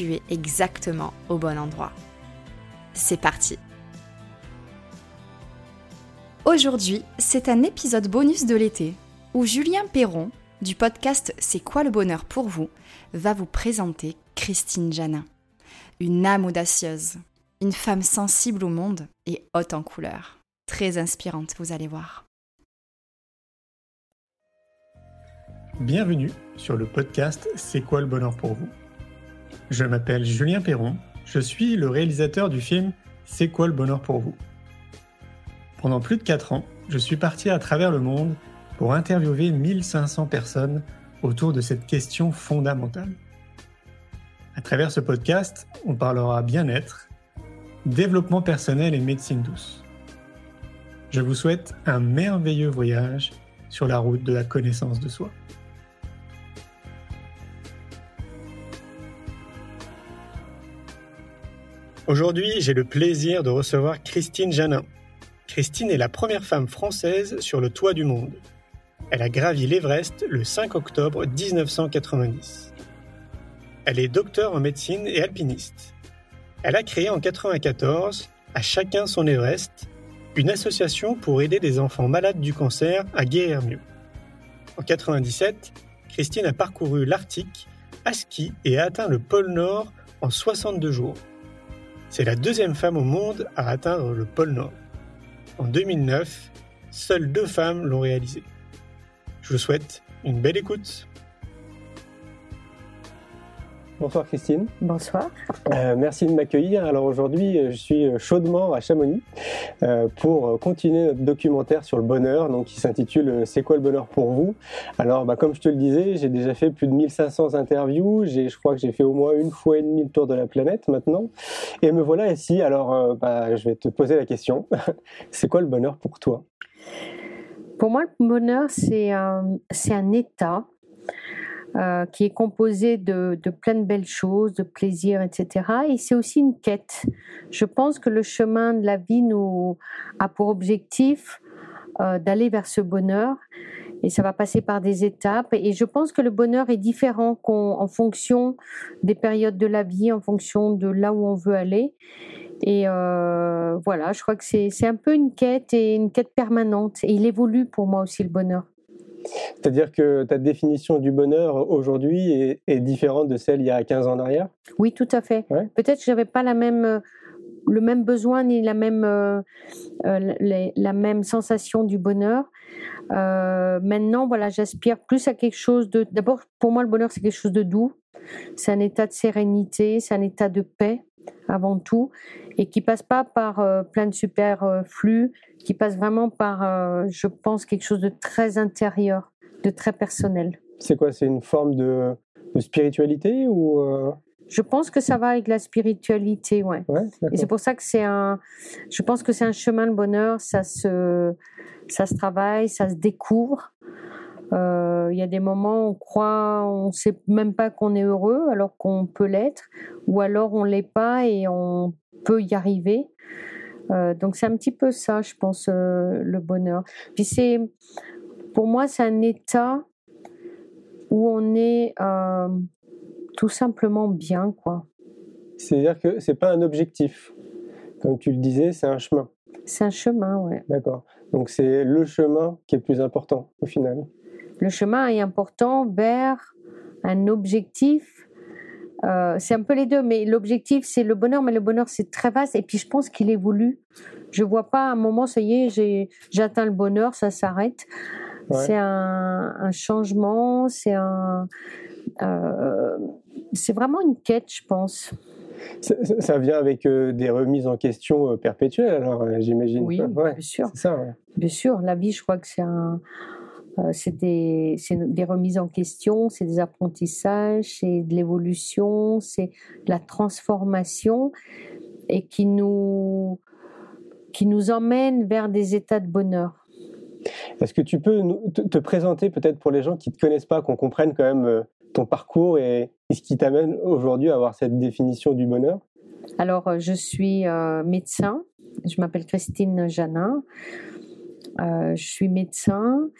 tu es exactement au bon endroit. C'est parti Aujourd'hui, c'est un épisode bonus de l'été où Julien Perron, du podcast C'est quoi le bonheur pour vous, va vous présenter Christine Janin, une âme audacieuse, une femme sensible au monde et haute en couleur. Très inspirante, vous allez voir. Bienvenue sur le podcast C'est quoi le bonheur pour vous? Je m'appelle Julien Perron, je suis le réalisateur du film C'est quoi le bonheur pour vous? Pendant plus de 4 ans, je suis parti à travers le monde pour interviewer 1500 personnes autour de cette question fondamentale. À travers ce podcast, on parlera bien-être, développement personnel et médecine douce. Je vous souhaite un merveilleux voyage sur la route de la connaissance de soi. Aujourd'hui, j'ai le plaisir de recevoir Christine Janin. Christine est la première femme française sur le toit du monde. Elle a gravi l'Everest le 5 octobre 1990. Elle est docteur en médecine et alpiniste. Elle a créé en 1994, à chacun son Everest, une association pour aider des enfants malades du cancer à guérir mieux. En 1997, Christine a parcouru l'Arctique à ski et a atteint le pôle Nord en 62 jours. C'est la deuxième femme au monde à atteindre le pôle Nord. En 2009, seules deux femmes l'ont réalisé. Je vous souhaite une belle écoute. Bonsoir Christine. Bonsoir. Euh, merci de m'accueillir. Alors aujourd'hui, je suis chaudement à Chamonix euh, pour continuer notre documentaire sur le bonheur, donc qui s'intitule C'est quoi le bonheur pour vous? Alors, bah, comme je te le disais, j'ai déjà fait plus de 1500 interviews. J'ai, je crois que j'ai fait au moins une fois et demie le tour de la planète maintenant. Et me voilà ici. Alors, euh, bah, je vais te poser la question. c'est quoi le bonheur pour toi? Pour moi, le bonheur, c'est un, c'est un état euh, qui est composé de, de, plein de belles choses, de plaisir, etc. Et c'est aussi une quête. Je pense que le chemin de la vie nous a pour objectif euh, d'aller vers ce bonheur. Et ça va passer par des étapes. Et je pense que le bonheur est différent en fonction des périodes de la vie, en fonction de là où on veut aller. Et euh, voilà, je crois que c'est un peu une quête et une quête permanente. Et il évolue pour moi aussi le bonheur. C'est-à-dire que ta définition du bonheur aujourd'hui est, différente de celle il y a 15 ans en arrière? Oui, tout à fait. Peut-être que je n'avais pas la même, euh, le même besoin ni la même, euh, euh, la même sensation du bonheur. maintenant, voilà, j'aspire plus à quelque chose de. D'abord, pour moi, le bonheur, c'est quelque chose de doux. C'est un état de sérénité, c'est un état de paix avant tout, et qui passe pas par plein de superflus, qui passe vraiment par, euh, je pense, quelque chose de très intérieur, de très personnel. C'est quoi C'est une forme de, spiritualité ou euh? Je pense que ça va avec la spiritualité, ouais. Et c'est pour ça que c'est un. Je pense que c'est un chemin de bonheur. Ça se, ça se travaille, ça se découvre. Euh, il y a des moments où on croit, on ne sait même pas qu'on est heureux alors qu'on peut l'être, ou alors on l'est pas et on peut y arriver. Euh, donc c'est un petit peu ça, je pense, euh, le bonheur. Puis c'est, pour moi, c'est un état où on est tout simplement bien, quoi. C'est-à-dire que c'est pas un objectif, comme tu le disais, c'est un chemin. C'est un chemin, ouais. D'accord. Donc c'est le chemin qui est le plus important au final. Le chemin est important vers un objectif. Euh, c'est un peu les deux, mais l'objectif c'est le bonheur, mais le bonheur c'est très vaste. Et puis je pense qu'il évolue. Je vois pas un moment, ça y est, j'ai atteint le bonheur, ça s'arrête. C'est un, changement, c'est un, euh, c'est vraiment une quête, je pense. Ça, vient avec euh, des remises en question perpétuelles, alors j'imagine. Oui, bien sûr. Ça, Bien sûr, la vie, je crois que c'est un, euh, c'est des, des, remises en question, c'est des apprentissages, c'est de l'évolution, c'est de la transformation et qui nous, qui nous emmène vers des états de bonheur. Est-ce que tu peux te, présenter peut-être pour les gens qui ne te connaissent pas, qu'on comprenne quand même euh, ton parcours et, ce qui t'amène aujourd'hui à avoir cette définition du bonheur? Alors, euh, je suis médecin, je m'appelle Christine Janin. Euh, je suis médecin.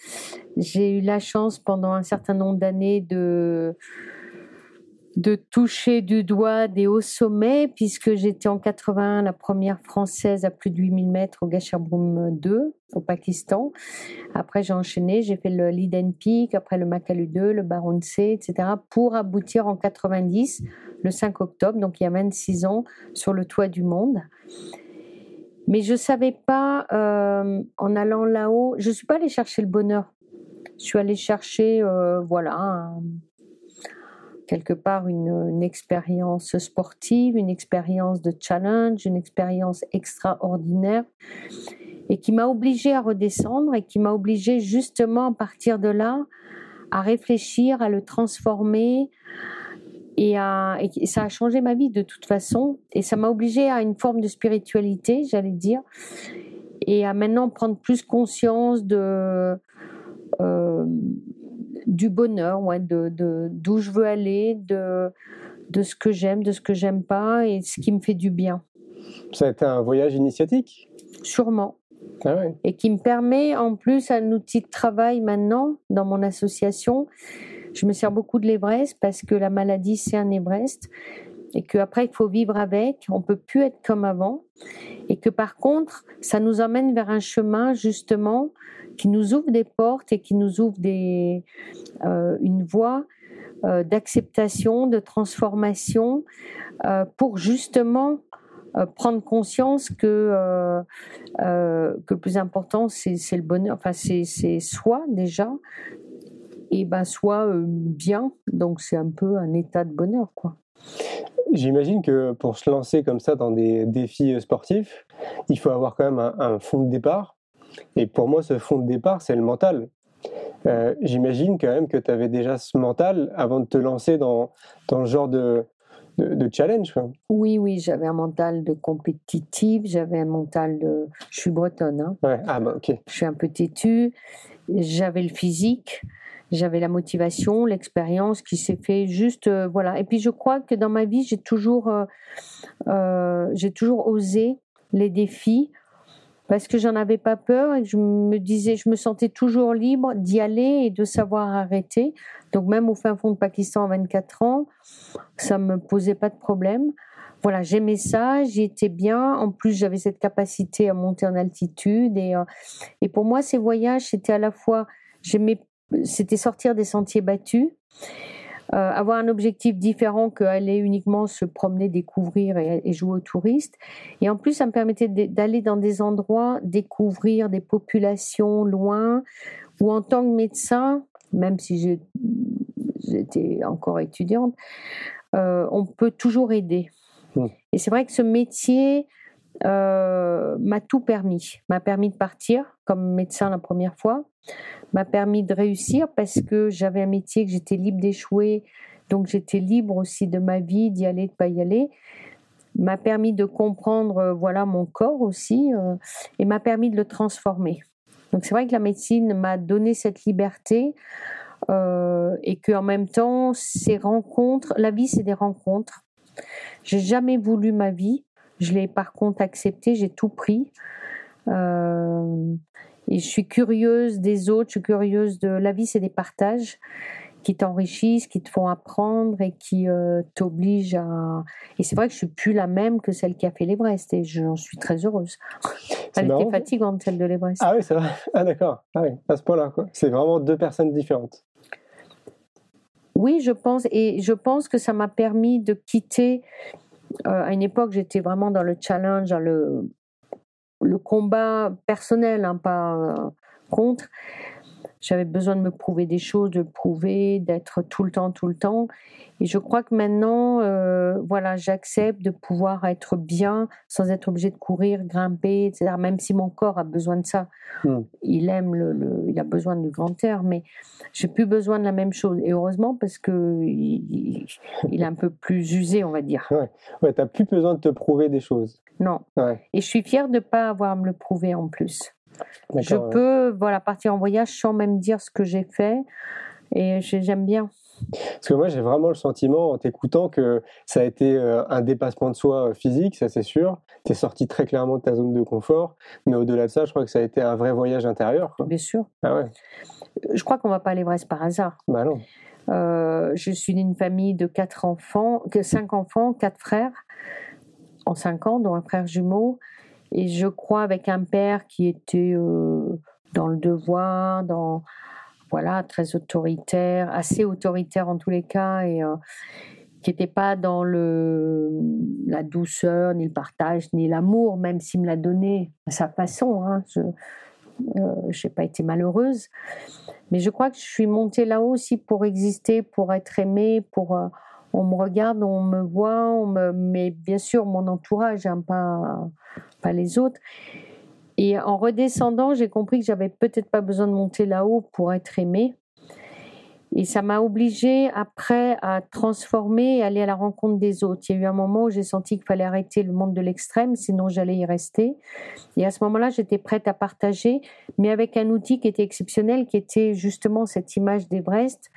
J'ai eu la chance pendant un certain nombre d'années de de toucher du doigt des hauts sommets, puisque j'étais en 80 la première française à plus de 8000 mètres au Gasherbrum 2, au Pakistan. Après, j'ai enchaîné, j'ai fait le Liden Peak, après le Makalu 2, le Baron C, etc., pour aboutir en 90, le 5 octobre, donc il y a 26 ans, sur le toit du monde. Mais je ne savais pas, euh, en allant là-haut, je ne suis pas allée chercher le bonheur. Je suis allée chercher, euh, voilà, quelque part une, expérience sportive, une expérience de challenge, une expérience extraordinaire, et qui m'a obligée à redescendre et qui m'a obligée justement à partir de là à réfléchir, à le transformer, et, ça a changé ma vie de toute façon. Et ça m'a obligé à une forme de spiritualité, j'allais dire. Et à maintenant prendre plus conscience de, euh, du bonheur, ouais, de, d'où je veux aller, de, de ce que j'aime, de ce que j'aime pas et ce qui me fait du bien. Ça a été un voyage initiatique? Sûrement. Ah ouais. Et qui me permet en plus un outil de travail maintenant dans mon association je me sers beaucoup de l'Everest parce que la maladie, c'est un Everest et qu'après, il faut vivre avec. On peut plus être comme avant. Et que par contre, ça nous emmène vers un chemin, justement, qui nous ouvre des portes et qui nous ouvre euh, une voie euh, d'acceptation, de transformation, euh, pour justement prendre conscience que, que le plus important, c'est le bonheur, enfin, c'est soi déjà, et ben soit euh, bien. Donc c'est un peu un état de bonheur, quoi. J'imagine que pour se lancer comme ça dans des défis euh, sportifs, il faut avoir quand même un, fond de départ. Et pour moi, ce fond de départ, c'est le mental. Euh, j'imagine quand même que tu avais déjà ce mental avant de te lancer dans, dans ce genre de, de, challenge. Oui, oui, j'avais un mental de compétitif, j'avais un mental de... Je suis bretonne. Hein. Ouais. Ah, bah, ok. Je suis un peu têtue, j'avais le physique j'avais la motivation, l'expérience qui s'est fait juste euh, voilà. Et puis je crois que dans ma vie j'ai toujours euh, euh, j'ai toujours osé les défis parce que j'en avais pas peur et je me disais je me sentais toujours libre d'y aller et de savoir arrêter. Donc même au fin fond de Pakistan à 24 ans, ça me posait pas de problème. Voilà, j'aimais ça, j'y étais bien. En plus, j'avais cette capacité à monter en altitude et et pour moi ces voyages c'était à la fois j'aimais c'était sortir des sentiers battus, euh, avoir un objectif différent qu'aller uniquement se promener, découvrir et, jouer aux touristes. Et en plus, ça me permettait d'aller dans des endroits, découvrir des populations loin, où en tant que médecin, même si j'étais encore étudiante, euh, on peut toujours aider. Mmh. Et c'est vrai que ce métier euh, m'a tout permis. M'a permis de partir comme médecin la première fois, m'a permis de réussir parce que j'avais un métier que j'étais libre d'échouer, donc j'étais libre aussi de ma vie, d'y aller, de pas y aller. M'a permis de comprendre, euh, voilà, mon corps aussi, euh, et m'a permis de le transformer. Donc c'est vrai que la médecine m'a donné cette liberté et que en même temps, ces rencontres, la vie c'est des rencontres. J'ai jamais voulu ma vie, je l'ai par contre accepté, j'ai tout pris. Euh, et je suis curieuse des autres, je suis curieuse de la vie, c'est des partages qui t'enrichissent, qui te font apprendre et qui euh, t'obligent à. Et c'est vrai que je suis plus la même que celle qui a fait l'Everest et j'en suis très heureuse. Elle était fatigante celle de l'Everest. Ah oui, c'est vrai. Ah d'accord. Ah oui, à ce point-là, quoi. C'est vraiment deux personnes différentes. Oui, je pense et je pense que ça m'a permis de quitter. Euh, à une époque, j'étais vraiment dans le challenge, dans le le combat personnel, hein, pas euh, contre. J'avais besoin de me prouver des choses, de le prouver, d'être tout le temps, tout le temps. Et je crois que maintenant, euh, voilà, j'accepte de pouvoir être bien sans être obligé de courir, grimper, etc. Même si mon corps a besoin de ça. Hmm. Il aime le, il a besoin du grand air, mais j'ai plus besoin de la même chose. Et heureusement parce que il, est un peu plus usé, on va dire. Ouais, ouais t'as plus besoin de te prouver des choses. Non. Et je suis fière de ne pas avoir à me le prouver en plus. Je peux voilà, partir en voyage sans même dire ce que j'ai fait et j'aime bien. Parce que moi, j'ai vraiment le sentiment, en t'écoutant, que ça a été euh, un dépassement de soi euh, physique, ça c'est sûr. Tu es sorti très clairement de ta zone de confort. Mais au-delà de ça, je crois que ça a été un vrai voyage intérieur. Bien sûr. Ah ouais. Je crois qu'on va pas aller l'Everest par hasard. Bah non. Euh, je suis d'une famille de quatre enfants, que cinq enfants, quatre frères en cinq ans, dont un frère jumeau. Et je crois avec un père qui était euh, dans le devoir, dans voilà très autoritaire, assez autoritaire en tous les cas, et euh, qui n'était pas dans le la douceur, ni le partage, ni l'amour, même s'il me l'a donné à sa façon. Hein. Je n'ai euh, pas été malheureuse, mais je crois que je suis montée là-haut aussi pour exister, pour être aimée, pour on me regarde, on me voit, on me, mais bien sûr mon entourage, hein, pas, pas les autres. Et en redescendant, j'ai compris que j'avais peut-être pas besoin de monter là-haut pour être aimée. Et ça m'a obligée après à transformer et aller à la rencontre des autres. Il y a eu un moment où j'ai senti qu'il fallait arrêter le monde de l'extrême, sinon j'allais y rester. Et à ce moment-là, j'étais prête à partager, mais avec un outil qui était exceptionnel, qui était justement cette image d'Everest,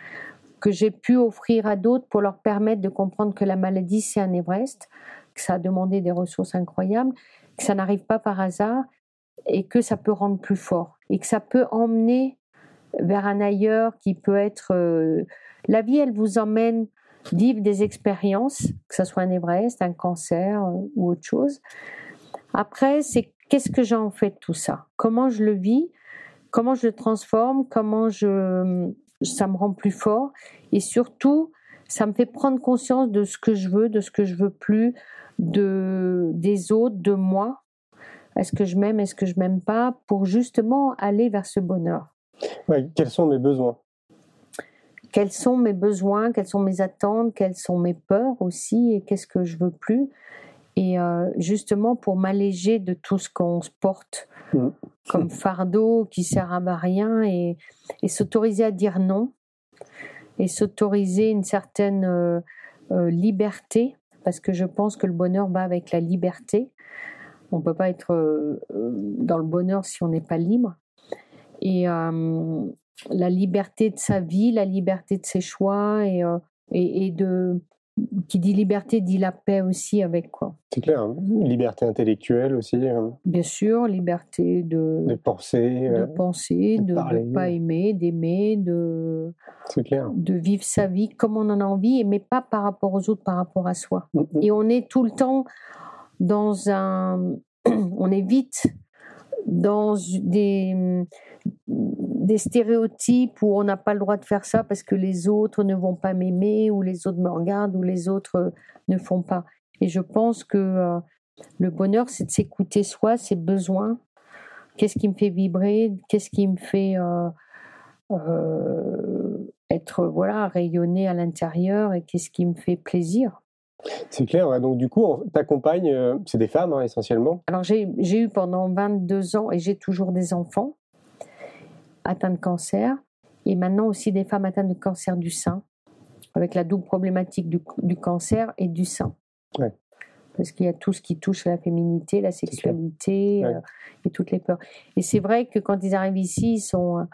que j'ai pu offrir à d'autres pour leur permettre de comprendre que la maladie, c'est un Everest, que ça a demandé des ressources incroyables, que ça n'arrive pas par hasard et que ça peut rendre plus fort et que ça peut emmener vers un ailleurs qui peut être... Euh, la vie, elle vous emmène vivre des expériences, que ce soit un Everest, un cancer euh, ou autre chose. Après, c'est qu'est-ce que j'en fais de tout ça? Comment je le vis? Comment je le transforme? Comment je, ça me rend plus fort? Et surtout, ça me fait prendre conscience de ce que je veux, de ce que je veux plus, de des autres, de moi. Est-ce que je m'aime, est-ce que je m'aime pas, pour justement aller vers ce bonheur. quels sont mes besoins? Quels sont mes besoins, quelles sont mes attentes, quelles sont mes peurs aussi, et qu'est-ce que je veux plus? Et euh, justement pour m'alléger de tout ce qu'on se porte mm. comme fardeau qui sert à rien et, et s'autoriser à dire non et s'autoriser une certaine euh, euh, liberté parce que je pense que le bonheur va avec la liberté. On ne peut pas être dans le bonheur si on n'est pas libre. Et la liberté de sa vie, la liberté de ses choix et, et de, qui dit liberté dit la paix aussi avec quoi. C'est clair, hein. liberté intellectuelle aussi. Hein. Bien sûr, liberté de, de penser, de penser, de ne pas aimer, d'aimer, de clair. de vivre sa vie comme on en a envie, mais pas par rapport aux autres, par rapport à soi. Mm, mm. Et on est tout le temps dans un, on est vite dans des des stéréotypes où on n'a pas le droit de faire ça parce que les autres ne vont pas m'aimer ou les autres me regardent ou les autres euh, ne font pas. Et je pense que euh, le bonheur, c'est de s'écouter soi, ses besoins. Qu'est-ce qui me fait vibrer? Qu'est-ce qui me fait euh, être voilà rayonner à l'intérieur Et qu'est-ce qui me fait plaisir? C'est clair, donc du coup, t'accompagnes, c'est des femmes hein, essentiellement? Alors j'ai eu pendant 22 ans et j'ai toujours des enfants atteintes de cancer et maintenant aussi des femmes atteintes de cancer du sein, avec la double problématique du, cancer et du sein. parce qu'il y a tout ce qui touche à la féminité, la sexualité euh, et toutes les peurs. Et c'est vrai que quand ils arrivent ici, ils sont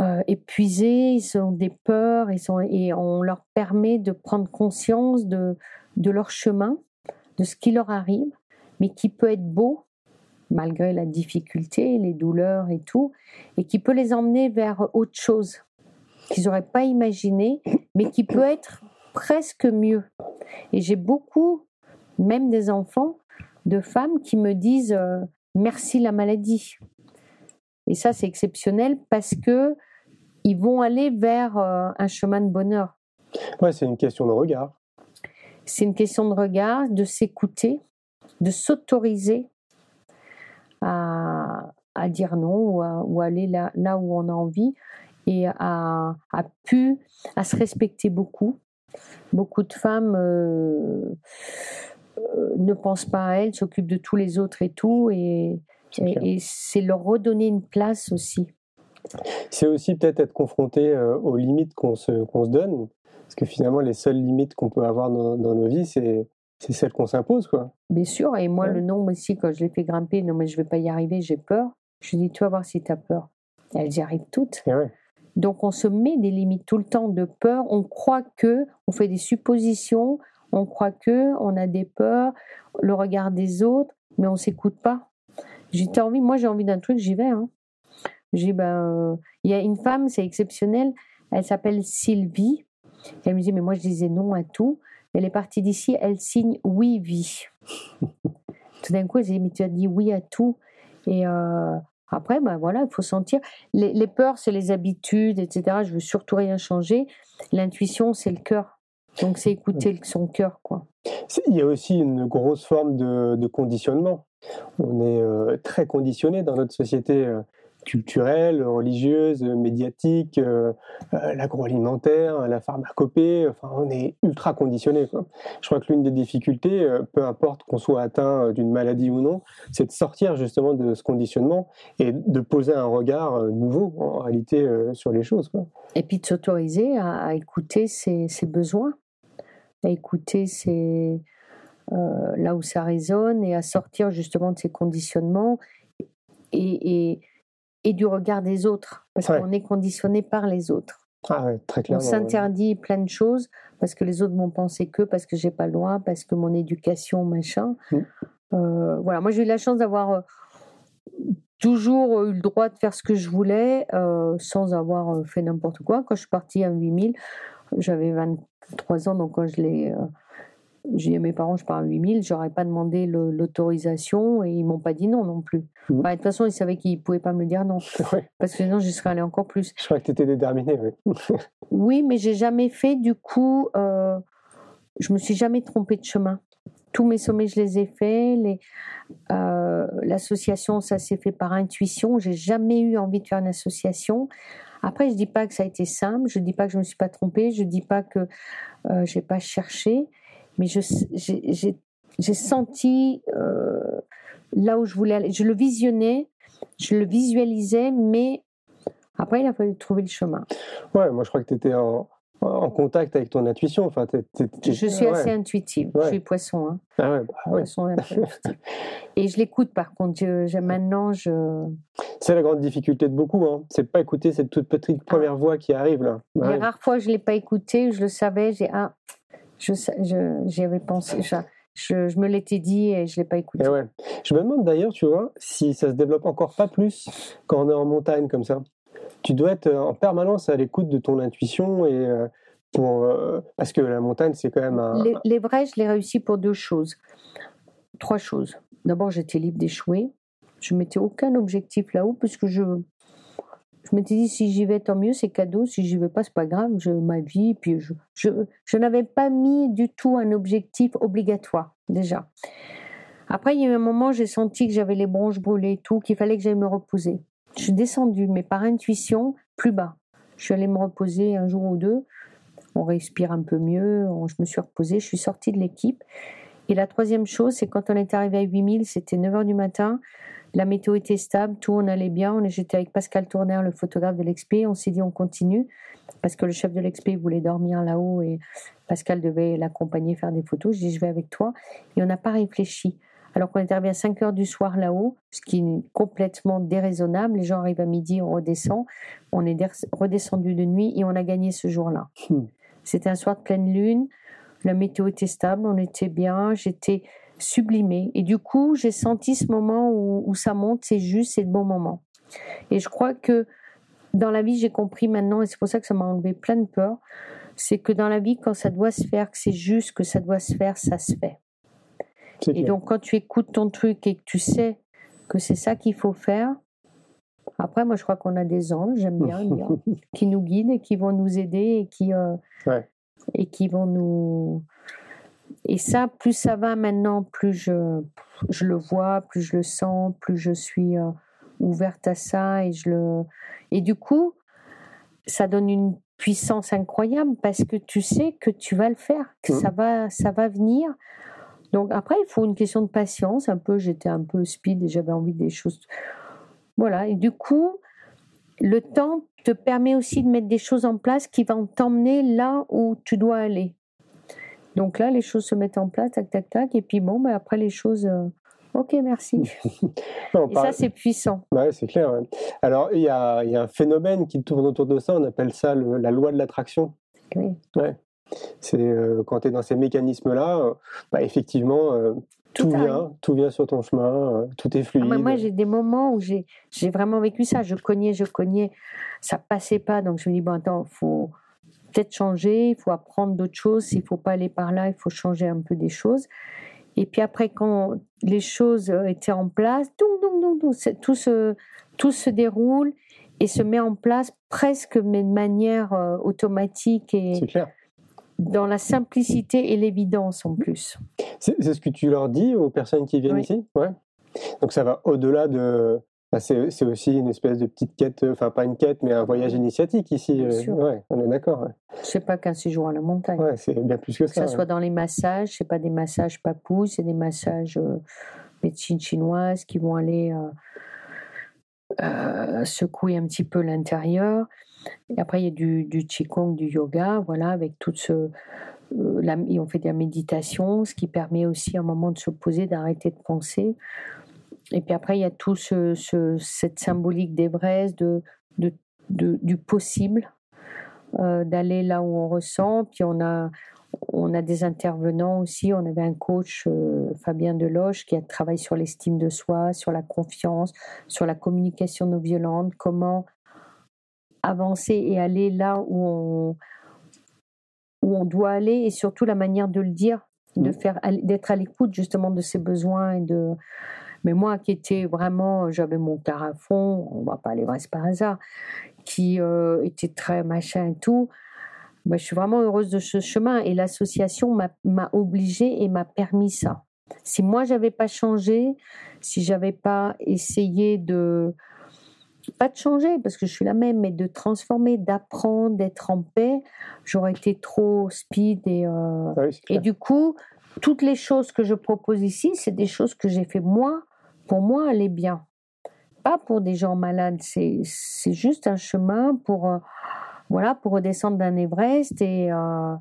euh, épuisés, ils ont des peurs, ils sont, et on leur permet de prendre conscience de, de leur chemin, de ce qui leur arrive, mais qui peut être beau malgré la difficulté, les douleurs et tout, et qui peut les emmener vers autre chose qu'ils n'auraient pas imaginé, mais qui peut être presque mieux. Et j'ai beaucoup, même des enfants, de femmes qui me disent euh, merci la maladie. Et ça, c'est exceptionnel parce que ils vont aller vers euh, un chemin de bonheur. Ouais, c'est une question de regard. C'est une question de regard, de s'écouter, de s'autoriser à, dire non ou à, aller là, là, où on a envie et à, à pu, à se respecter beaucoup. Beaucoup de femmes euh, euh, ne pensent pas à elles, s'occupent de tous les autres et tout, et, et, c'est leur redonner une place aussi. C'est aussi peut-être être confronté euh, aux limites qu'on se, donne, parce que finalement les seules limites qu'on peut avoir dans, dans nos vies, c'est c'est celle qu'on s'impose, quoi. Bien sûr, et moi, le nom aussi, quand je l'ai fait grimper, non, mais je vais pas y arriver, j'ai peur. Je dis, tu vas voir si tu as peur. Elles y arrivent toutes. Ouais. Donc, on se met des limites tout le temps de peur. On croit que, on fait des suppositions, on croit que, on a des peurs, le regard des autres, mais on s'écoute pas. J'ai envie, moi, j'ai envie d'un truc, j'y vais. Hein. J'ai, ben, il y a une femme, c'est exceptionnel. Elle s'appelle Sylvie. Elle me dit, mais moi, je disais non à tout. Elle est partie d'ici, elle signe oui, vie. tout d'un coup, elle dit, mais tu as dit oui à tout. Et euh, après, ben voilà, il faut sentir. Les, peurs, c'est les habitudes, etc. Je veux surtout rien changer. L'intuition, c'est le cœur. Donc, c'est écouter son cœur, quoi. Il y a aussi une grosse forme de, conditionnement. On est euh, très conditionné dans notre société. Euh, culturelle, religieuse, médiatique, euh, euh, l'agroalimentaire, la pharmacopée. Enfin, on est ultra conditionné. Je crois que l'une des difficultés, euh, peu importe qu'on soit atteint d'une maladie ou non, c'est de sortir justement de ce conditionnement et de poser un regard nouveau en réalité sur les choses. Et puis de s'autoriser à, écouter ses, besoins, à écouter là où ça résonne et à sortir justement de ces conditionnements et et du regard des autres, parce qu'on est conditionné par les autres. Ah très clairement. On s'interdit plein de choses parce que les autres m'ont pensé que, parce que j'ai pas le droit, parce que mon éducation, machin. Mm. Euh, voilà, moi j'ai eu la chance d'avoir euh, toujours eu le droit de faire ce que je voulais euh, sans avoir fait n'importe quoi. Quand je suis partie à 8000, j'avais 23 ans, donc quand je l'ai j'ai dit à mes parents, je pars à 8000, j'aurais pas demandé l'autorisation et ils m'ont pas dit non non plus. Mmh. Bah, de toute façon, ils savaient qu'ils pouvaient pas me le dire non. Parce que sinon, je serais allée encore plus. Je crois que tu étais déterminée, oui. oui, mais j'ai jamais fait, du coup, euh, je me suis jamais trompée de chemin. Tous mes sommets, je les ai faits. Euh, l'association, ça s'est fait par intuition. J'ai jamais eu envie de faire une association. Après, je dis pas que ça a été simple. Je dis pas que je me suis pas trompée. Je dis pas que euh, j'ai pas cherché mais j'ai senti euh, là où je voulais aller. Je le visionnais, je le visualisais, mais après, il a fallu trouver le chemin. Ouais, moi je crois que tu étais en, en, contact avec ton intuition. Enfin, je suis assez intuitive. Je suis poisson. Hein. Ah ouais, bah, poisson Et je l'écoute par contre. Je, maintenant, je. C'est la grande difficulté de beaucoup. Hein. C'est pas écouter cette toute petite ah. première voix qui arrive là. Les rares fois, je l'ai pas écouté, je le savais. J'ai ah, j'y avais pensé. Je, je, me l'étais dit et je l'ai pas écouté. Eh ouais. Je me demande d'ailleurs, tu vois, si ça se développe encore pas plus quand on est en montagne comme ça. Tu dois être en permanence à l'écoute de ton intuition et euh, pour euh, parce que la montagne c'est quand même un. Les, les vrais, je l'ai réussi pour deux choses, trois choses. D'abord, j'étais libre d'échouer. Je mettais aucun objectif là-haut puisque je je m'étais dit si j'y vais tant mieux c'est cadeau. Si j'y vais pas c'est pas grave. Je ma vie puis je je, je n'avais pas mis du tout un objectif obligatoire déjà. Après il y a eu un moment j'ai senti que j'avais les bronches brûlées et tout qu'il fallait que j'aille me reposer. Je suis descendue mais par intuition plus bas. Je suis allée me reposer un jour ou deux. On respire un peu mieux. Je me suis reposée. Je suis sortie de l'équipe Et la troisième chose, c'est quand on est arrivé à 8000, c'était 9 h du matin. La météo était stable, tout on allait bien. J'étais avec Pascal Tourner, le photographe de l'Expé. On s'est dit on continue parce que le chef de l'Expé voulait dormir là-haut et Pascal devait l'accompagner faire des photos. Je dis je vais avec toi et on n'a pas réfléchi. Alors qu'on est arrivé à 5 heures du soir là-haut, ce qui est complètement déraisonnable. Les gens arrivent à midi, on redescend. On est redescendu de nuit et on a gagné ce jour-là. Hmm. C'était un soir de pleine lune. La météo était stable, on était bien. J'étais sublimée. Et du coup, j'ai senti ce moment où, ça monte, c'est juste, c'est le bon moment. Et je crois que dans la vie, j'ai compris maintenant, et c'est pour ça que ça m'a enlevé plein de peur, c'est que dans la vie, quand ça doit se faire, que c'est juste que ça doit se faire, ça se fait. Et donc, quand tu écoutes ton truc et que tu sais que c'est ça qu'il faut faire, après, moi, je crois qu'on a des anges, j'aime bien dire, qui nous guident et qui vont nous aider et qui, euh, et qui vont nous. Et ça, plus ça va maintenant, plus je, je le vois, plus je le sens, plus je suis euh, ouverte à ça et je le. Et du coup, ça donne une puissance incroyable parce que tu sais que tu vas le faire, que mmh. ça va, ça va venir. Donc après, il faut une question de patience. Un peu, j'étais un peu speed et j'avais envie des choses. Voilà. Et du coup, le temps te permet aussi de mettre des choses en place qui vont t'emmener là où tu dois aller. Donc là, les choses se mettent en place, tac, tac, tac. Et puis bon, ben après, les choses. Euh, ok, merci. et ça, c'est puissant. Ouais, c'est clair. Alors, il y a, un phénomène qui tourne autour de ça. On appelle ça la loi de l'attraction. Oui. Ouais. C'est euh, quand tu es dans ces mécanismes-là, euh, bah, effectivement, euh, tout, vient, tout vient sur ton chemin, tout est ah, fluide. moi, j'ai des moments où j'ai vraiment vécu ça. Je cognais, je cognais, ça passait pas. Donc je me dis bon, attends, faut peut-être changer, il faut apprendre d'autres choses. S'il faut pas aller par là, il faut changer un peu des choses. Et puis après, quand les choses étaient en place, tout, tout, se, tout se déroule et se met en place presque mais de manière automatique et, clair dans la simplicité et l'évidence en plus. C'est ce que tu leur dis aux personnes qui viennent ici? Ouais. Donc ça va au-delà de... Bah, c'est aussi une espèce de petite quête, enfin pas une quête, mais un voyage initiatique ici. Bien euh, Ouais, on est d'accord. Ouais. C'est pas qu'un séjour à la montagne. Ouais, c'est bien plus que ça. Que ce soit dans les massages, c'est pas des massages papous, c'est des massages euh, médecine chinoise qui vont aller euh, euh, secouer un petit peu l'intérieur. Et après, il y a du, du Qigong, du yoga, voilà, avec tout ce. Euh, la, on fait de la méditation, ce qui permet aussi à un moment de se poser, d'arrêter de penser. Et puis après, il y a tout ce, cette symbolique d'Everest, de, de, du possible, euh, d'aller là où on ressent. Puis on a, on a des intervenants aussi. On avait un coach, euh, Fabien Deloche, qui a travaillé sur l'estime de soi, sur la confiance, sur la communication non violente, comment avancer et aller là où on, où on doit aller et surtout la manière de le dire, de mmh. faire, d'être à l'écoute justement de ses besoins et de. Mais moi qui étais vraiment, j'avais mon fond, on va pas aller voir par hasard, qui euh, était très machin et tout. Bah, je suis vraiment heureuse de ce chemin et l'association m'a obligée et m'a permis ça. Si moi j'avais pas changé, si j'avais pas essayé de pas de changer parce que je suis la même, mais de transformer, d'apprendre, d'être en paix, j'aurais été trop speed et, euh, ah et du coup, toutes les choses que je propose ici, c'est des choses que j'ai fait moi, pour moi, aller bien. Pas pour des gens malades, c'est juste un chemin pour, euh, voilà, pour redescendre d'un Everest euh,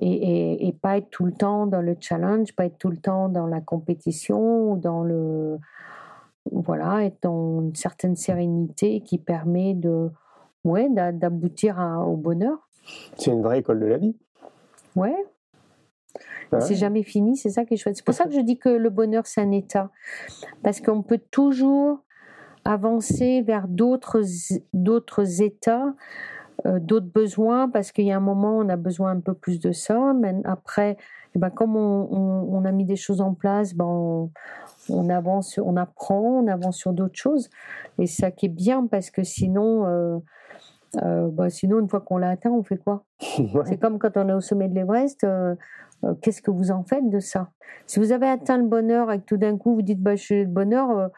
et, et, et, pas être tout le temps dans le challenge, pas être tout le temps dans la compétition ou dans le voilà, être dans une certaine sérénité qui permet de, ouais, d'aboutir au bonheur. C'est une vraie école de la vie. Ouais. C'est jamais fini, c'est ça qui est chouette. C'est pour ça que je dis que le bonheur, c'est un état. Parce qu'on peut toujours avancer vers d'autres, états, d'autres besoins, parce qu'il y a un moment, on a besoin un peu plus de ça. Mais après, eh ben, comme on, on, a mis des choses en place, ben, on, on avance, on apprend, on avance sur d'autres choses. Et ça qui est bien parce que sinon, euh, euh, bah, sinon une fois qu'on l'a atteint, on fait quoi? C'est comme quand on est au sommet de l'Everest. Euh, qu'est-ce que vous en faites de ça? Si vous avez atteint le bonheur et que tout d'un coup vous dites bah, je suis le bonheur,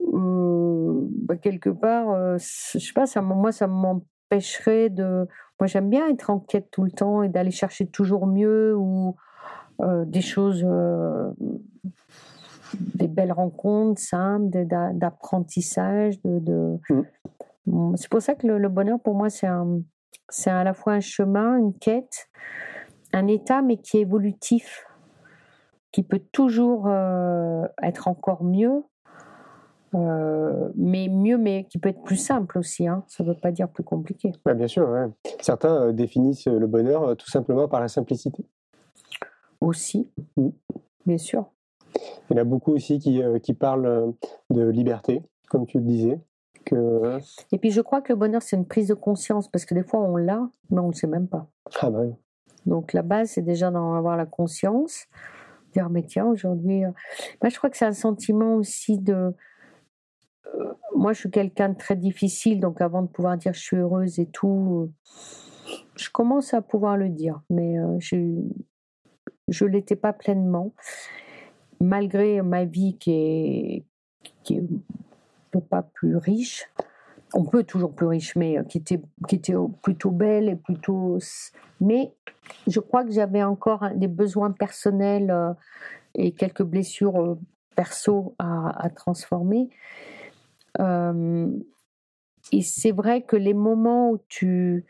bah, quelque part, je sais pas, ça, moi ça m'empêcherait de. Moi j'aime bien être en quête tout le temps et d'aller chercher toujours mieux ou des choses, des belles rencontres simples, d'apprentissage. De, mmh. C'est pour ça que le, bonheur, pour moi, c'est c'est à la fois un chemin, une quête, un état, mais qui est évolutif, qui peut toujours être encore mieux euh, mais mieux, mais qui peut être plus simple aussi. Hein. Ça ne veut pas dire plus compliqué. bien sûr. Certains euh, définissent le bonheur euh, tout simplement par la simplicité. Aussi, mm. bien sûr. Il y en a beaucoup aussi qui, qui parlent de liberté, comme tu le disais. Que... Et puis je crois que le bonheur, c'est une prise de conscience, parce que des fois on l'a, mais on ne le sait même pas. Ah bah Donc la base, c'est déjà d'en avoir la conscience. Dire, mais tiens, aujourd'hui. Moi, je crois que c'est un sentiment aussi de, moi, je suis quelqu'un de très difficile, donc avant de pouvoir dire je suis heureuse et tout, je commence à pouvoir le dire, mais euh, je ne l'étais pas pleinement, malgré ma vie qui est, pas plus riche. On peut toujours plus riche, mais euh, qui était, plutôt belle et plutôt. Mais je crois que j'avais encore des besoins personnels euh, et quelques blessures perso à transformer. Euh, et c'est vrai que les moments où tu.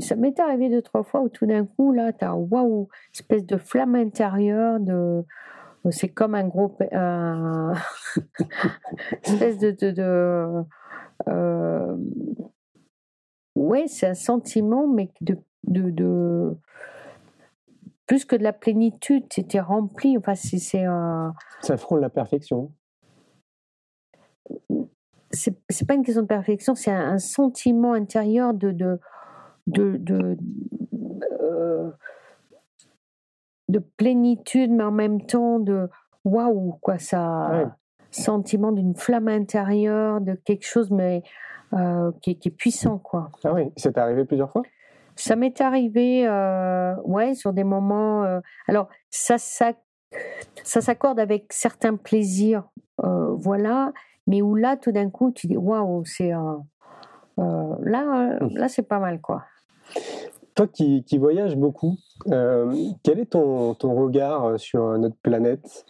Ça m'est arrivé deux, trois fois où tout d'un coup, là, tu as waouh, espèce de flamme intérieure, de. C'est comme un gros. Un... espèce de. euh... Ouais, c'est un sentiment, mais de, de, de, plus que de la plénitude, c'était rempli. Enfin, c'est. Ça frôle la perfection c'est, c'est pas une question de perfection, c'est un, sentiment intérieur de de de, de, euh, de, plénitude, mais en même temps de waouh quoi ça sentiment d'une flamme intérieure, de quelque chose mais euh, qui, est puissant quoi. Ah oui, c'est arrivé plusieurs fois? Ça m'est arrivé, euh, ouais, sur des moments. alors ça, ça, ça s'accorde avec certains plaisirs, voilà mais où là, tout d'un coup, tu dis waouh, c'est euh, là, mmh. là, c'est pas mal, quoi. Toi qui, qui voyages beaucoup, euh, quel est ton, ton, regard sur notre planète?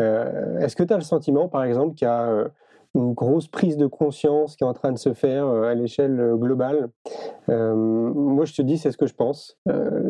Euh, Est-ce que tu as le sentiment, par exemple, qu'il y a une grosse prise de conscience qui est en train de se faire à l'échelle globale? Moi, je te dis, c'est ce que je pense,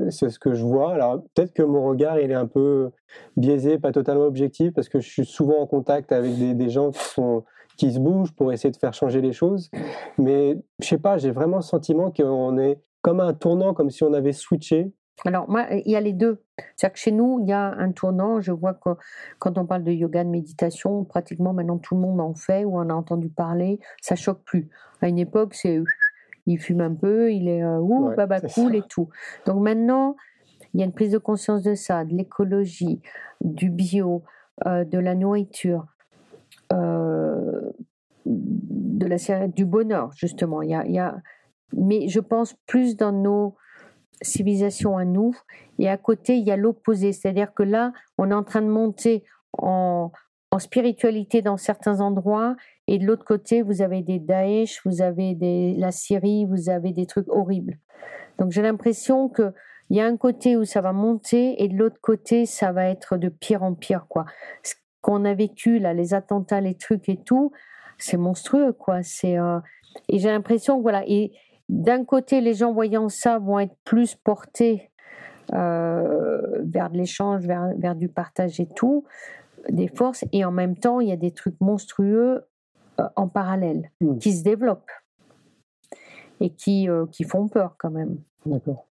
c'est ce que je vois. Alors, peut-être que mon regard, il est un peu biaisé, pas totalement objectif, parce que je suis souvent en contact avec des, des gens qui sont qui se bougent pour essayer de faire changer les choses. Mais je sais pas, j'ai vraiment le sentiment qu'on est comme un tournant, comme si on avait switché. Alors, moi, il y a les deux. C'est-à-dire que chez nous, il y a un tournant. Je vois que quand on parle de yoga, de méditation, pratiquement maintenant tout le monde en fait ou en a entendu parler. Ça choque plus. À une époque, c'est il fume un peu, il est euh, ouh, baba cool et tout. Donc maintenant, il y a une prise de conscience de ça, de l'écologie, du bio, euh, de la nourriture, euh, de la du bonheur, justement. Il y, a, mais je pense plus dans nos civilisations à nous, et à côté, il y a l'opposé. C'est-à-dire que là, on est en train de monter en, en spiritualité dans certains endroits, et de l'autre côté, vous avez des Daesh, vous avez des, la Syrie, vous avez des trucs horribles. Donc j'ai l'impression que il y a un côté où ça va monter et de l'autre côté ça va être de pire en pire quoi qu'on a vécu là, les attentats, les trucs et tout, c'est monstrueux quoi. C'est euh, et j'ai l'impression voilà et d'un côté les gens voyant ça vont être plus portés euh, vers de l'échange, vers, vers du partage et tout, des forces et en même temps il y a des trucs monstrueux euh, en parallèle mmh. qui se développent et qui qui font peur quand même. D'accord.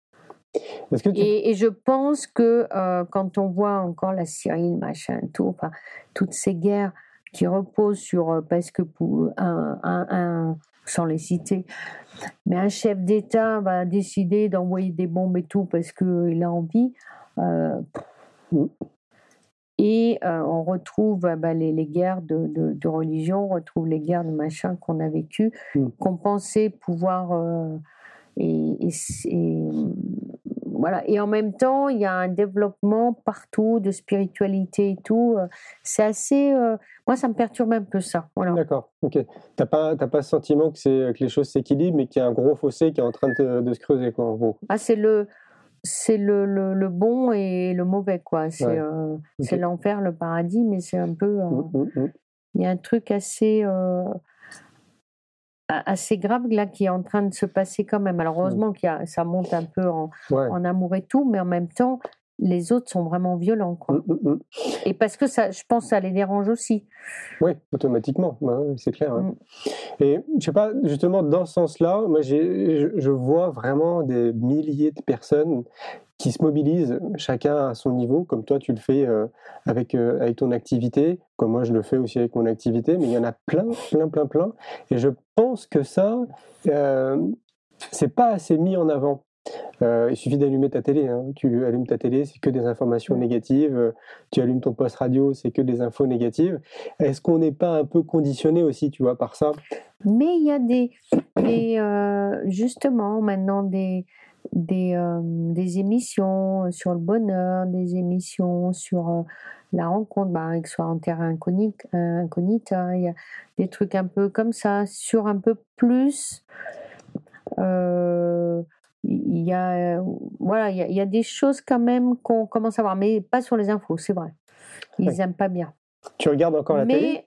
Et, je pense que euh, quand on voit encore la Syrie, machin, tout, enfin, toutes ces guerres qui reposent sur, euh, parce que pour un, un, sans les citer, mais un chef d'État va décider d'envoyer des bombes et tout parce qu'il a envie. Euh, et on retrouve bah, les, les, guerres de, de, religion, on retrouve les guerres de machin qu'on a vécues, mm. qu'on pensait pouvoir. et, et, voilà. Et en même temps, il y a un développement partout de spiritualité et tout. Euh, c'est assez. Euh, moi, ça me perturbe un peu ça. Voilà. D'accord. Ok. T'as pas, pas ce sentiment que c'est que les choses s'équilibrent, mais qu'il y a un gros fossé qui est en train de, se creuser, quoi, en Ah, c'est le. c'est le, le, bon et le mauvais, quoi. C'est euh, l'enfer, le paradis, mais c'est un peu. Euh, mmh, mmh, mmh. Il y a un truc assez. Assez grave là qui est en train de se passer quand même. Alors heureusement que ça monte un peu en, en, amour et tout, mais en même temps, les autres sont vraiment violents. Quoi. Mmh, mmh. Et parce que ça, je pense que ça les dérange aussi. Oui, automatiquement, c'est clair. Hein. Et je sais pas, justement, dans ce sens-là, moi, je vois vraiment des milliers de personnes qui se mobilisent, chacun à son niveau, comme toi tu le fais euh, avec, euh, avec ton activité, comme moi je le fais aussi avec mon activité, mais il y en a plein, plein, plein, plein. Et je pense que ça, euh, c'est pas assez mis en avant. Euh, il suffit d'allumer ta télé. Hein. Tu allumes ta télé, c'est que des informations négatives. Tu allumes ton poste radio, c'est que des infos négatives. Est-ce qu'on n'est pas un peu conditionné aussi, tu vois, par ça? Mais il y a des, euh, justement maintenant des, des, des, émissions sur le bonheur, des émissions sur la rencontre, bah, que ce soit en terre incognite, hein. il y a des trucs un peu comme ça, sur un peu plus il y a, voilà, il y a, des choses quand même qu'on commence à voir, mais pas sur les infos, c'est vrai. Ils n'aiment pas bien. Tu regardes encore la mais... télé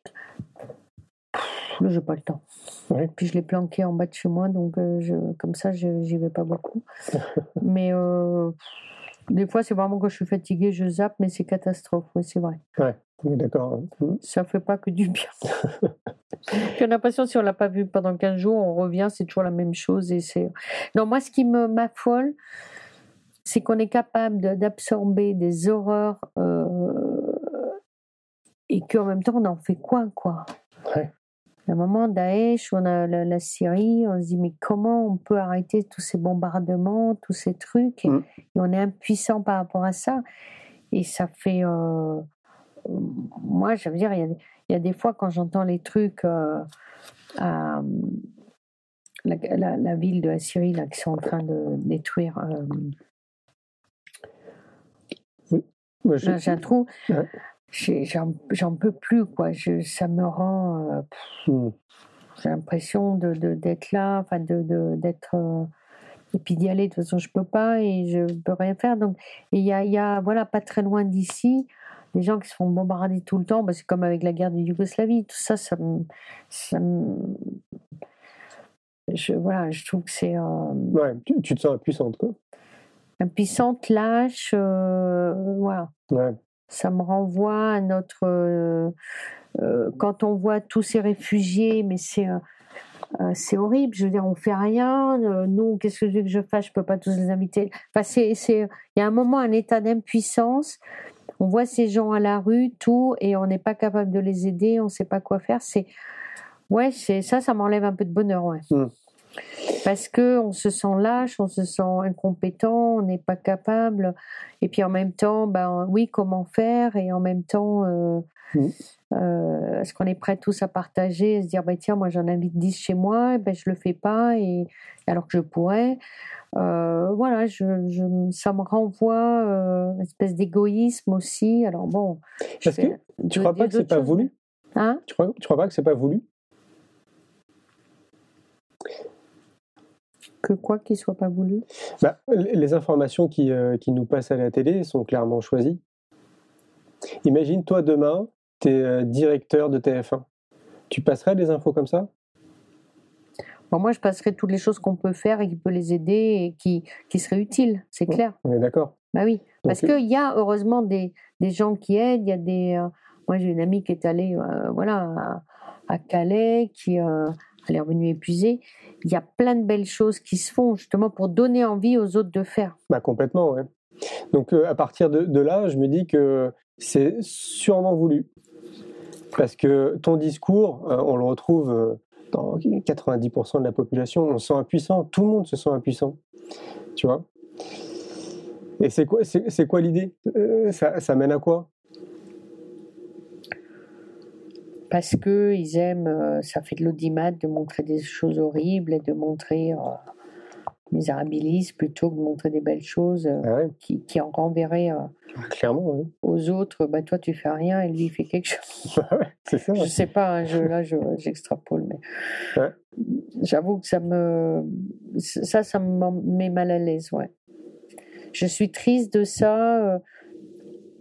Là, j'ai pas le temps. Puis je l'ai planqué en bas de chez moi, donc euh, je, comme ça, j'y vais pas beaucoup. mais euh, des fois, c'est vraiment quand je suis fatiguée, je zappe, mais c'est catastrophe, oui, c'est vrai. Ouais, d'accord. Hein. Mmh. Ça fait pas que du bien. J'ai l'impression, si on l'a pas vu pendant 15 jours, on revient, c'est toujours la même chose. Et c'est... Non, moi, ce qui me m'affole, c'est qu'on est capable d'absorber des horreurs euh, et qu'en même temps, on en fait quoi, quoi? À un moment, Daesh, on a la, Syrie, on se dit mais comment on peut arrêter tous ces bombardements, tous ces trucs? Et, mm. on est impuissant par rapport à ça. Et ça fait... Euh, moi, je veux dire, il y a, il y a des fois, quand j'entends les trucs euh, à la, ville de la Syrie là, qui sont en train de détruire. Euh, j'ai un trou. J'en peux plus, quoi. Je, ça me rend. Euh, hmm. J'ai l'impression d'être de, d'être là, enfin, d'être. De, d'être et puis d'y aller, de toute façon, je peux pas et je peux rien faire. Donc, il y a, y a, voilà, pas très loin d'ici, les gens qui se font bombarder tout le temps, bah, c'est comme avec la guerre de Yougoslavie, tout ça, ça me. je, voilà, je trouve que c'est. Euh, ouais, tu, te sens impuissante, quoi. Impuissante, lâche, euh, voilà. Ouais. Ça me renvoie à notre. Euh, quand on voit tous ces réfugiés, mais c'est. c'est horrible, je veux dire, on fait rien. nous, qu'est-ce que je veux que je fasse? Je peux pas tous les inviter. Enfin, c'est, il y a un moment, un état d'impuissance on voit ces gens à la rue, tout, et on n'est pas capable de les aider, on ne sait pas quoi faire. C'est ouais, c'est ça, ça m'enlève un peu de bonheur, ouais. Hmm. Parce que on se sent lâche, on se sent incompétent, on n'est pas capable. Et puis en même temps, ben oui, comment faire? Et en même temps, euh, hmm. euh, est-ce qu'on est prêt tous à partager, à se dire, bah, tiens, moi j'en invite 10 chez moi, ben, je le fais pas, et alors que je pourrais. Euh, voilà, je, ça me renvoie une espèce d'égoïsme aussi. Alors bon. Parce que tu crois pas que c'est pas voulu? Hein? Tu crois, tu crois pas que c'est pas voulu? Que quoi qu'il soit pas voulu bah, Les informations qui, euh, qui, nous passent à la télé sont clairement choisies. Imagine, toi, demain, tu es directeur de TF1. Tu passerais des infos comme ça? Moi, je passerai toutes les choses qu'on peut faire et qui peut les aider et qui, qui seraient utiles, c'est clair. On est d'accord. Bah oui, parce qu'il y a heureusement des, des, gens qui aident. Il y a des. Euh, moi, j'ai une amie qui est allée, euh, voilà, à, Calais, qui euh, elle est revenue épuisée. Il y a plein de belles choses qui se font justement pour donner envie aux autres de faire. Bah complètement, ouais. Donc à partir de, là, je me dis que c'est sûrement voulu. Parce que ton discours, on le retrouve dans 90% de la population, on se sent impuissant, tout le monde se sent impuissant, tu vois? Et c'est quoi, c'est, quoi l'idée? Euh, ça, mène à quoi? Parce que ils aiment, euh, ça fait de l'audimat de montrer des choses horribles et de montrer euh, misérabilisme plutôt que de montrer des belles choses euh, ah qui, qui, en renverraient euh, ah, aux autres. Bah, toi, tu fais rien et lui, il fait quelque chose. c'est ça. Je sais pas, hein, je, là, j'extrapole, mais j'avoue que ça me, ça, ça me met mal à l'aise, ouais. je suis triste de ça,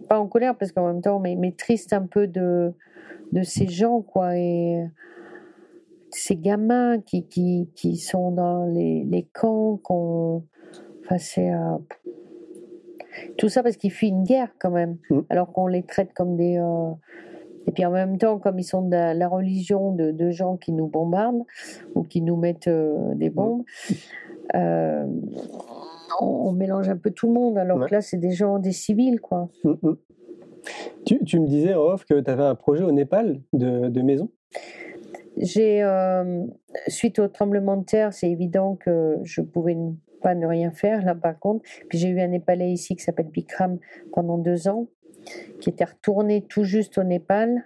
pas en colère parce qu'en même temps, mais, mais triste un peu de, de ces gens, quoi. Et ces gamins qui, qui, qui sont dans les, les camps, qu'on. Enfin, c'est. Tout ça parce qu'ils fuient une guerre quand même, mm. alors qu'on les traite comme des. Euh, et puis en même temps, comme ils sont de la, religion de, gens qui nous bombardent ou qui nous mettent euh, des bombes, euh, on, mélange un peu tout le monde, alors que là, c'est des gens, des civils, quoi. Mm, mm. Tu, me disais, Off, que tu avais un projet au Népal de, maison? J'ai, suite au tremblement de terre, c'est évident que je pouvais pas ne rien faire là par contre. Puis j'ai eu un Népalais ici qui s'appelle Bikram pendant deux ans, qui était retourné tout juste au Népal.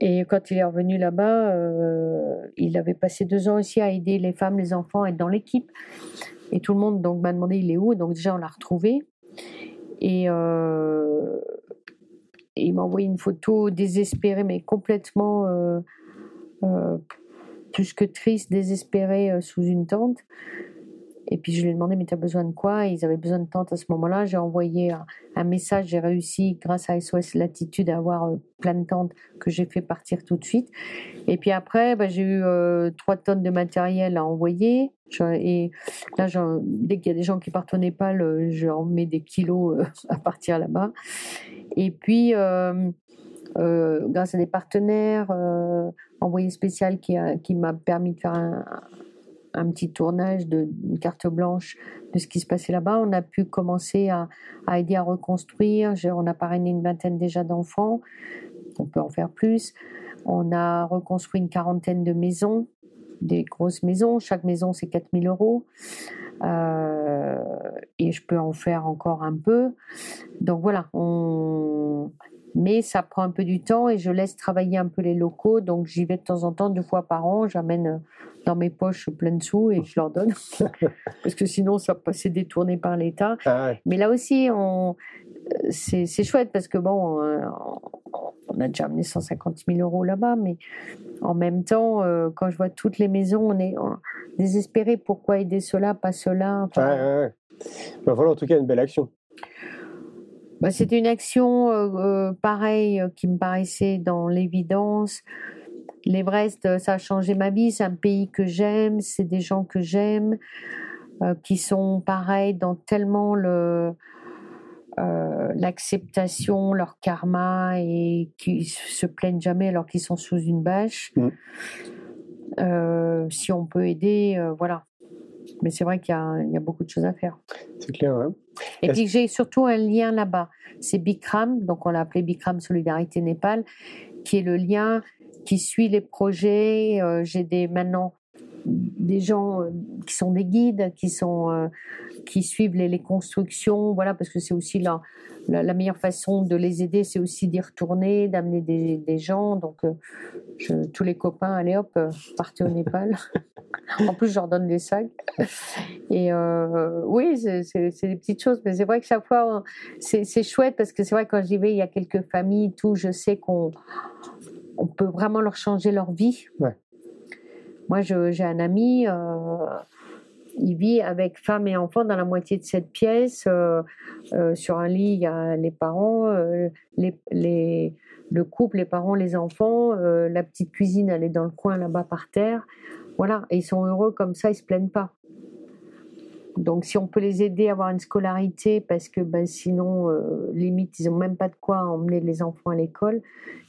Et quand il est revenu là-bas, euh, il avait passé deux ans aussi à aider les femmes, les enfants, à être dans l'équipe. Et tout le monde donc m'a demandé il est où? Donc déjà on l'a retrouvé. Et, euh, il m'a envoyé une photo désespérée, mais complètement euh, plus que triste, désespérée sous une tente. Et puis je lui ai demandé, mais tu as besoin de quoi? Ils avaient besoin de tente à ce moment-là. J'ai envoyé un, message, j'ai réussi, grâce à SOS Latitude, à avoir euh, plein de tentes que j'ai fait partir tout de suite. Et puis après, bah, j'ai eu euh, trois tonnes de matériel à envoyer. Et là, dès qu'il y a des gens qui partent au Népal, je en mets des kilos euh, à partir là-bas. Et puis, grâce à des partenaires, envoyé spécial qui, m'a permis de faire un, petit tournage de carte blanche de ce qui se passait là-bas. On a pu commencer à, aider à reconstruire. On a parrainé une vingtaine déjà d'enfants. On peut en faire plus. On a reconstruit une quarantaine de maisons, des grosses maisons. Chaque maison, c'est 4000 euros. Euh, et je peux en faire encore un peu. Donc voilà, on, mais ça prend un peu du temps et je laisse travailler un peu les locaux. Donc j'y vais de temps en temps, deux fois par an. J'amène dans mes poches plein de sous et je leur donne. parce que sinon, ça va passer détourné par l'État. Ah mais là aussi, on... C'est, chouette parce que bon, euh, on a déjà amené 150 000 euros là-bas, mais en même temps, quand je vois toutes les maisons, on est désespéré. Pourquoi aider cela, pas cela enfin... Voilà, en tout cas, une belle action. Bah, c'était une action euh, euh, pareille euh, qui me paraissait dans l'évidence. L'Everest, ça a changé ma vie. C'est un pays que j'aime, c'est des gens que j'aime, qui sont pareils dans tellement le l'acceptation, leur karma et qui se plaignent jamais alors qu'ils sont sous une bâche. Mm. si on peut aider, voilà. Mais c'est vrai qu'il y, a beaucoup de choses à faire. C'est clair, hein. Et puis j'ai surtout un lien là-bas. C'est Bikram, donc on l'a appelé Bikram Solidarité Népal, qui est le lien qui suit les projets. Euh, j'ai des maintenant des gens euh, qui sont des guides, qui sont euh, qui suivent les, constructions, voilà, parce que c'est aussi la, la, meilleure façon de les aider, c'est aussi d'y retourner, d'amener des, des, gens. Donc, je, tous les copains, allez hop, partez au Népal. en plus, je leur donne des sacs. Et oui, c'est des petites choses, mais c'est vrai que chaque fois, c'est chouette parce que c'est vrai que quand j'y vais, il y a quelques familles, tout, je sais qu'on on peut vraiment leur changer leur vie. Ouais. Moi, j'ai un ami, euh, il vit avec femme et enfant dans la moitié de cette pièce. Euh, euh, sur un lit, il y a les parents, le couple, les parents, les enfants. la petite cuisine, elle est dans le coin là-bas par terre. Voilà, et ils sont heureux comme ça, ils se plaignent pas. Donc, si on peut les aider à avoir une scolarité, parce que ben, sinon, limite, ils n'ont même pas de quoi emmener les enfants à l'école.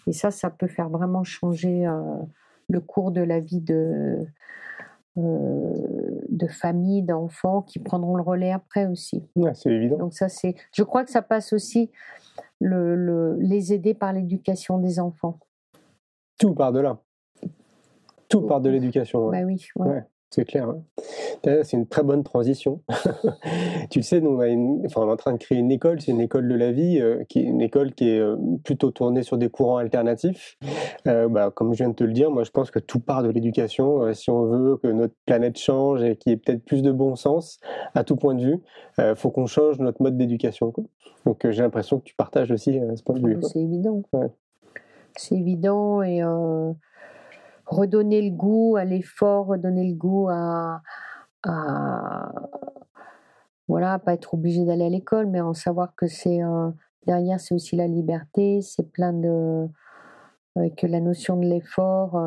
Et ça, ça peut faire vraiment changer le cours de la vie de, euh, de famille, d'enfants qui prendront le relais après aussi. c'est évident. Donc ça, c'est, je crois que ça passe aussi le, les aider par l'éducation des enfants. Tout part de là. Tout part de l'éducation. Bah oui. C'est clair. Hein. C'est une très bonne transition. tu le sais, nous, on, est en train de créer une école, c'est une école de la vie, euh, qui est une école qui est euh, plutôt tournée sur des courants alternatifs. Euh, bah, comme je viens de te le dire, moi je pense que tout part de l'éducation. si on veut que notre planète change et qu'il y ait peut-être plus de bon sens à tout point de vue, il faut qu'on change notre mode d'éducation. Donc j'ai l'impression que tu partages aussi ce point de vue. C'est évident. C'est évident et redonner le goût à l'effort, redonner le goût à, voilà, pas être obligé d'aller à l'école, mais en savoir que c'est derrière, c'est aussi la liberté, c'est plein de avec la notion de l'effort.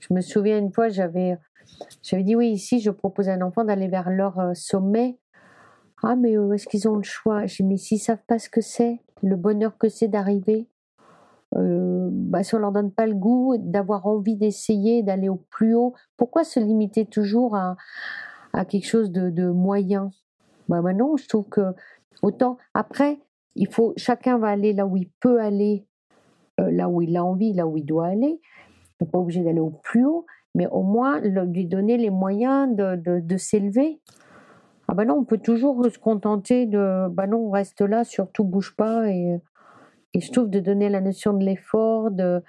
je me souviens une fois, j'avais j'avais dit oui, ici, je propose à un enfant d'aller vers leur sommet. Ah, mais est-ce qu'ils ont le choix? J'ai dit, mais s'ils savent pas ce que c'est, le bonheur que c'est d'arriver, euh, bah, si on leur donne pas le goût, d'avoir envie d'essayer, d'aller au plus haut, pourquoi se limiter toujours à, à quelque chose de, de moyen? Bah, bah, non, je trouve que autant après, il faut chacun va aller là où il peut aller, euh, là où il a envie, là où il doit aller. Il n'est pas obligé d'aller au plus haut, mais au moins lui donner les moyens de, de, de s'élever. Ah ben non, on peut toujours se contenter de bah non, on reste là, surtout bouge pas et, et je trouve de donner la notion de l'effort, de,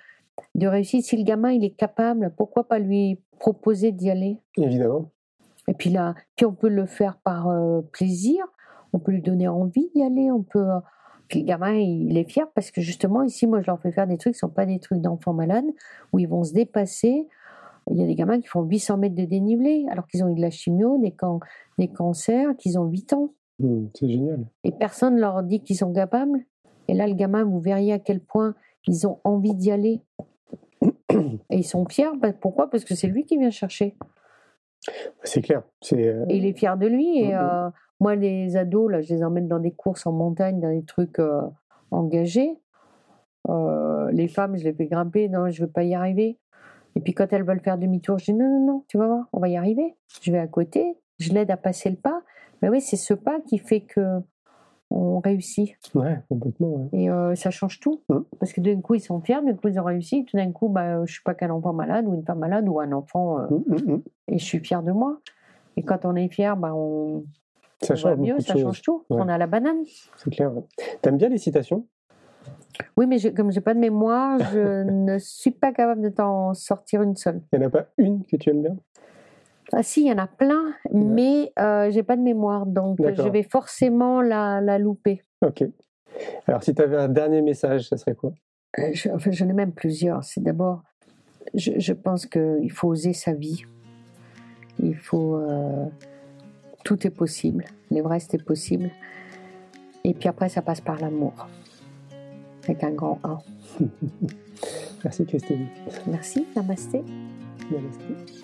de réussir. Si le gamin il est capable, pourquoi pas lui proposer d'y aller? Évidemment. Et puis là, puis on peut le faire par euh, plaisir, on peut lui donner envie d'y aller, on peut. Euh, puis le gamin, il est fier parce que justement, ici, moi, je leur fais faire des trucs qui ne sont pas des trucs d'enfants malades, où ils vont se dépasser. Il y a des gamins qui font 800 mètres de dénivelé, alors qu'ils ont eu de la chimio, des, des cancers, qu'ils ont 8 ans. Mmh, c'est génial. Et personne ne leur dit qu'ils sont capables. Et là, le gamin, vous verriez à quel point ils ont envie d'y aller. Et ils sont fiers. Bah, pourquoi? Parce que c'est lui qui vient chercher. C'est clair. Euh, et il est fier de lui. Et euh, moi, les ados, là, je les emmène dans des courses en montagne, dans des trucs euh, engagés. les femmes, je les fais grimper. Non, je ne veux pas y arriver. Et puis quand elles veulent faire demi-tour, je dis non, non, non, tu vas voir, on va y arriver. Je vais à côté, je l'aide à passer le pas. Mais oui, c'est ce pas qui fait que on réussit. Ouais, complètement. Et euh, ça change tout. Mmh. Parce que d'un coup, ils sont fiers, d'un coup, ils ont réussi. Tout d'un coup, bah, je suis pas qu'un enfant malade ou une femme malade ou un enfant. Euh, mmh, mmh, et je suis fière de moi. Et quand on est fier, bah, on. Ça change mieux, ça change tout. On a la banane. C'est clair. T'aimes bien les citations? Oui, mais je, comme j'ai pas de mémoire, je ne suis pas capable de t'en sortir une seule. Il n'y en a pas une que tu aimes bien? Ah si, il y en a plein, mais euh, j'ai pas de mémoire, donc je vais forcément la, la louper. Ok. Alors si tu avais un dernier message, ça serait quoi? Euh, je, enfin, J'en ai même plusieurs. C'est d'abord, je, je, pense qu'il faut oser sa vie. Il faut... Euh, tout est possible. L'Everest est possible. Et puis après, ça passe par l'amour. Avec un grand A. Merci Christine. Merci, namasté. Namasté.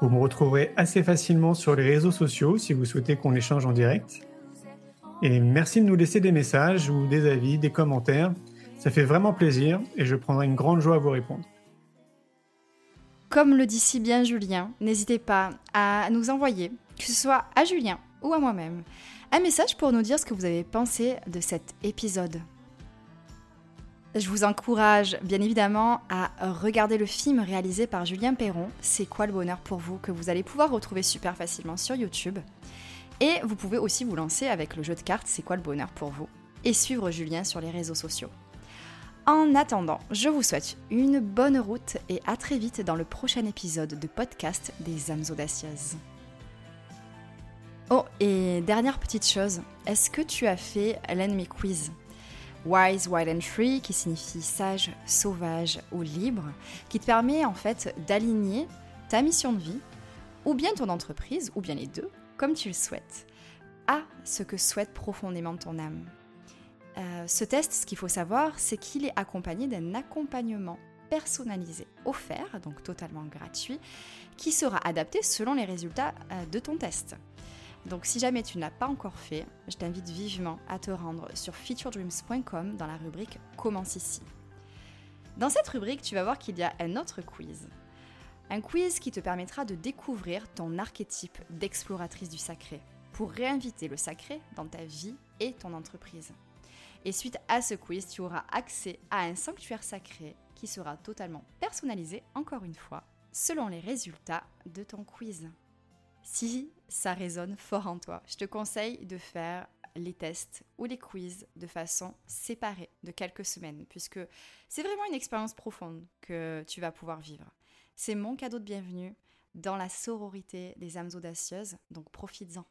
Vous me retrouverez assez facilement sur les réseaux sociaux si vous souhaitez qu'on échange en direct. Et merci de nous laisser des messages ou des avis, des commentaires. Ça fait vraiment plaisir et je prendrai une grande joie à vous répondre. Comme le dit si bien Julien, n'hésitez pas à nous envoyer, que ce soit à Julien ou à moi-même, un message pour nous dire ce que vous avez pensé de cet épisode. Je vous encourage bien évidemment à regarder le film réalisé par Julien Perron, C'est quoi le bonheur pour vous, que vous allez pouvoir retrouver super facilement sur YouTube? Et vous pouvez aussi vous lancer avec le jeu de cartes C'est quoi le bonheur pour vous? Et suivre Julien sur les réseaux sociaux. En attendant, je vous souhaite une bonne route et à très vite dans le prochain épisode de podcast des âmes audacieuses. Oh, et dernière petite chose, est-ce que tu as fait l'ennemi quiz? Wise, Wild and Free, qui signifie sage, sauvage ou libre, qui te permet en fait d'aligner ta mission de vie, ou bien ton entreprise, ou bien les deux, comme tu le souhaites, à ce que souhaite profondément ton âme. Euh, ce test, ce qu'il faut savoir, c'est qu'il est accompagné d'un accompagnement personnalisé offert, donc totalement gratuit, qui sera adapté selon les résultats euh, de ton test. Donc si jamais tu n'as pas encore fait, je t'invite vivement à te rendre sur featuredreams.com dans la rubrique Commence ici. Dans cette rubrique, tu vas voir qu'il y a un autre quiz. Un quiz qui te permettra de découvrir ton archétype d'exploratrice du sacré pour réinviter le sacré dans ta vie et ton entreprise. Et suite à ce quiz, tu auras accès à un sanctuaire sacré qui sera totalement personnalisé, encore une fois, selon les résultats de ton quiz. Si ça résonne fort en toi, je te conseille de faire les tests ou les quiz de façon séparée de quelques semaines, puisque c'est vraiment une expérience profonde que tu vas pouvoir vivre. C'est mon cadeau de bienvenue dans la sororité des âmes audacieuses, donc profites-en.